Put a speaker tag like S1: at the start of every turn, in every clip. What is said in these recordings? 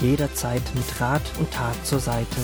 S1: jederzeit mit Rat und Tat zur Seite.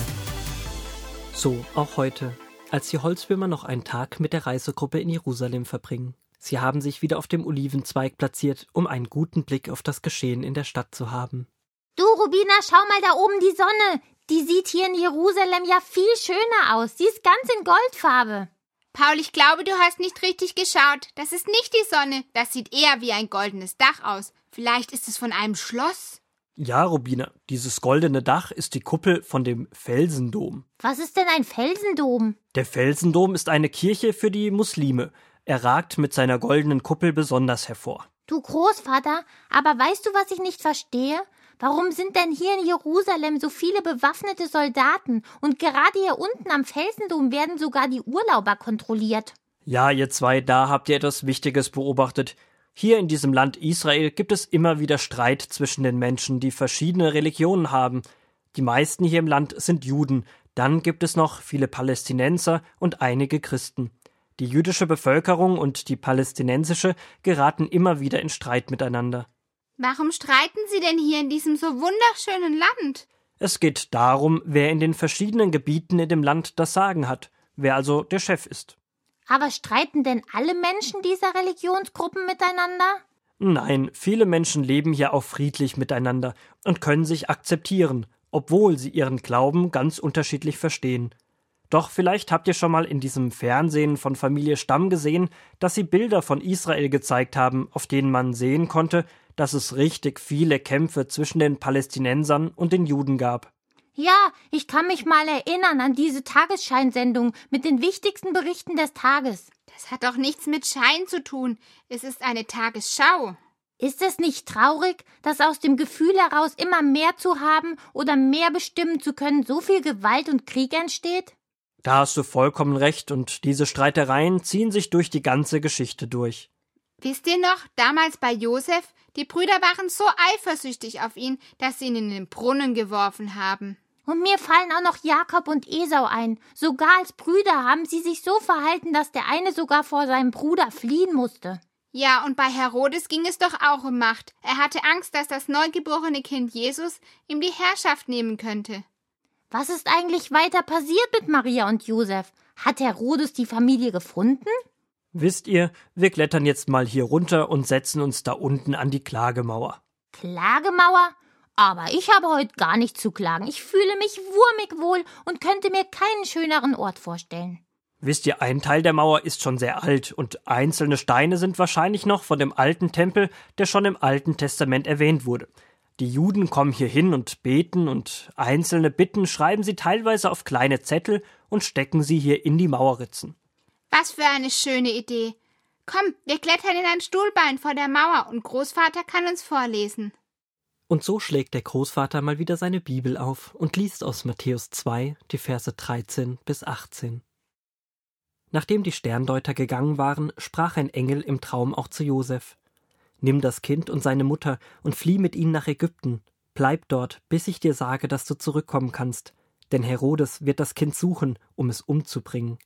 S1: So auch heute als die Holzwürmer noch einen Tag mit der Reisegruppe in Jerusalem verbringen. Sie haben sich wieder auf dem Olivenzweig platziert, um einen guten Blick auf das Geschehen in der Stadt zu haben.
S2: Du, Rubina, schau mal da oben die Sonne. Die sieht hier in Jerusalem ja viel schöner aus. Sie ist ganz in Goldfarbe.
S3: Paul, ich glaube, du hast nicht richtig geschaut. Das ist nicht die Sonne. Das sieht eher wie ein goldenes Dach aus. Vielleicht ist es von einem Schloss.
S1: Ja, Rubina, dieses goldene Dach ist die Kuppel von dem Felsendom.
S2: Was ist denn ein Felsendom?
S1: Der Felsendom ist eine Kirche für die Muslime. Er ragt mit seiner goldenen Kuppel besonders hervor.
S2: Du Großvater, aber weißt du, was ich nicht verstehe? Warum sind denn hier in Jerusalem so viele bewaffnete Soldaten und gerade hier unten am Felsendom werden sogar die Urlauber kontrolliert?
S1: Ja, ihr zwei, da habt ihr etwas Wichtiges beobachtet. Hier in diesem Land Israel gibt es immer wieder Streit zwischen den Menschen, die verschiedene Religionen haben. Die meisten hier im Land sind Juden, dann gibt es noch viele Palästinenser und einige Christen. Die jüdische Bevölkerung und die palästinensische geraten immer wieder in Streit miteinander.
S3: Warum streiten Sie denn hier in diesem so wunderschönen Land?
S1: Es geht darum, wer in den verschiedenen Gebieten in dem Land das Sagen hat, wer also der Chef ist.
S2: Aber streiten denn alle Menschen dieser Religionsgruppen miteinander?
S1: Nein, viele Menschen leben hier auch friedlich miteinander und können sich akzeptieren, obwohl sie ihren Glauben ganz unterschiedlich verstehen. Doch vielleicht habt ihr schon mal in diesem Fernsehen von Familie Stamm gesehen, dass sie Bilder von Israel gezeigt haben, auf denen man sehen konnte, dass es richtig viele Kämpfe zwischen den Palästinensern und den Juden gab.
S2: Ja, ich kann mich mal erinnern an diese Tagesscheinsendung mit den wichtigsten Berichten des Tages.
S3: Das hat doch nichts mit Schein zu tun. Es ist eine Tagesschau.
S2: Ist es nicht traurig, dass aus dem Gefühl heraus immer mehr zu haben oder mehr bestimmen zu können so viel Gewalt und Krieg entsteht?
S1: Da hast du vollkommen recht, und diese Streitereien ziehen sich durch die ganze Geschichte durch.
S3: Wisst ihr noch, damals bei Josef, die Brüder waren so eifersüchtig auf ihn, dass sie ihn in den Brunnen geworfen haben.
S2: Und mir fallen auch noch Jakob und Esau ein. Sogar als Brüder haben sie sich so verhalten, dass der eine sogar vor seinem Bruder fliehen musste.
S3: Ja, und bei Herodes ging es doch auch um Macht. Er hatte Angst, dass das neugeborene Kind Jesus ihm die Herrschaft nehmen könnte.
S2: Was ist eigentlich weiter passiert mit Maria und Josef? Hat Herodes die Familie gefunden?
S1: Wisst ihr, wir klettern jetzt mal hier runter und setzen uns da unten an die Klagemauer.
S2: Klagemauer? Aber ich habe heute gar nicht zu klagen. Ich fühle mich wurmig wohl und könnte mir keinen schöneren Ort vorstellen.
S1: Wisst ihr, ein Teil der Mauer ist schon sehr alt und einzelne Steine sind wahrscheinlich noch von dem alten Tempel, der schon im Alten Testament erwähnt wurde. Die Juden kommen hier hin und beten und einzelne Bitten schreiben sie teilweise auf kleine Zettel und stecken sie hier in die Mauerritzen.
S3: Was für eine schöne Idee. Komm, wir klettern in ein Stuhlbein vor der Mauer und Großvater kann uns vorlesen.
S1: Und so schlägt der Großvater mal wieder seine Bibel auf und liest aus Matthäus 2 die Verse 13 bis 18. Nachdem die Sterndeuter gegangen waren, sprach ein Engel im Traum auch zu Josef. Nimm das Kind und seine Mutter und flieh mit ihnen nach Ägypten. Bleib dort, bis ich dir sage, dass du zurückkommen kannst, denn Herodes wird das Kind suchen, um es umzubringen.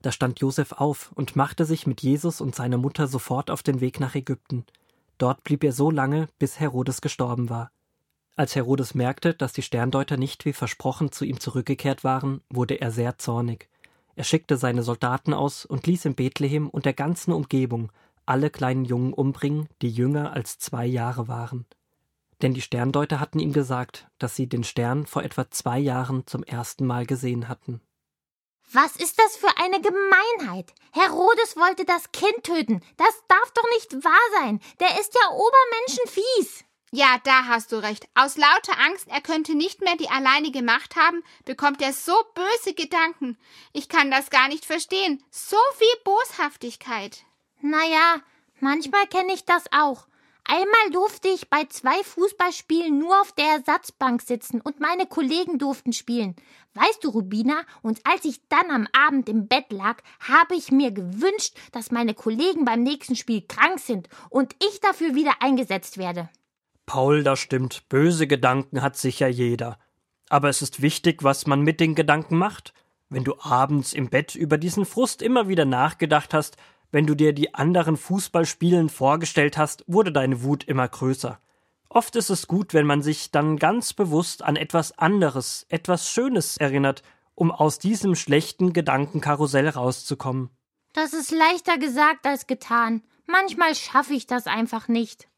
S1: Da stand Josef auf und machte sich mit Jesus und seiner Mutter sofort auf den Weg nach Ägypten. Dort blieb er so lange, bis Herodes gestorben war. Als Herodes merkte, dass die Sterndeuter nicht wie versprochen zu ihm zurückgekehrt waren, wurde er sehr zornig. Er schickte seine Soldaten aus und ließ in Bethlehem und der ganzen Umgebung alle kleinen Jungen umbringen, die jünger als zwei Jahre waren. Denn die Sterndeuter hatten ihm gesagt, dass sie den Stern vor etwa zwei Jahren zum ersten Mal gesehen hatten.
S2: Was ist das für eine Gemeinheit? Herodes wollte das Kind töten. Das darf doch nicht wahr sein. Der ist ja obermenschenfies.
S3: Ja, da hast du recht. Aus lauter Angst, er könnte nicht mehr die alleinige Macht haben, bekommt er so böse Gedanken. Ich kann das gar nicht verstehen. So viel Boshaftigkeit.
S2: Naja, manchmal kenne ich das auch. Einmal durfte ich bei zwei Fußballspielen nur auf der Ersatzbank sitzen und meine Kollegen durften spielen. Weißt du, Rubina, und als ich dann am Abend im Bett lag, habe ich mir gewünscht, dass meine Kollegen beim nächsten Spiel krank sind und ich dafür wieder eingesetzt werde.
S1: Paul, das stimmt. Böse Gedanken hat sicher jeder. Aber es ist wichtig, was man mit den Gedanken macht. Wenn du abends im Bett über diesen Frust immer wieder nachgedacht hast, wenn du dir die anderen Fußballspielen vorgestellt hast, wurde deine Wut immer größer. Oft ist es gut, wenn man sich dann ganz bewusst an etwas anderes, etwas Schönes erinnert, um aus diesem schlechten Gedankenkarussell rauszukommen.
S2: Das ist leichter gesagt als getan. Manchmal schaffe ich das einfach nicht.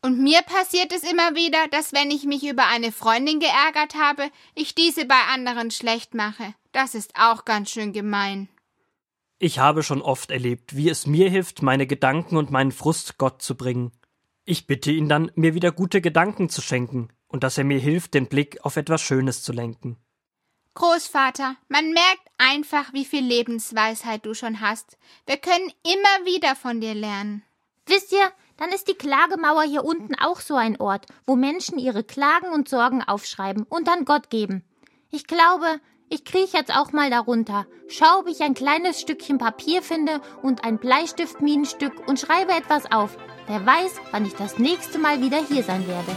S3: Und mir passiert es immer wieder, dass wenn ich mich über eine Freundin geärgert habe, ich diese bei anderen schlecht mache. Das ist auch ganz schön gemein.
S1: Ich habe schon oft erlebt, wie es mir hilft, meine Gedanken und meinen Frust Gott zu bringen. Ich bitte ihn dann, mir wieder gute Gedanken zu schenken und dass er mir hilft, den Blick auf etwas Schönes zu lenken.
S3: Großvater, man merkt einfach, wie viel Lebensweisheit du schon hast. Wir können immer wieder von dir lernen.
S2: Wisst ihr, dann ist die Klagemauer hier unten auch so ein Ort, wo Menschen ihre Klagen und Sorgen aufschreiben und dann Gott geben. Ich glaube, ich kriech jetzt auch mal darunter, schau, ob ich ein kleines Stückchen Papier finde und ein Bleistiftminenstück und schreibe etwas auf. Wer weiß, wann ich das nächste Mal wieder hier sein werde.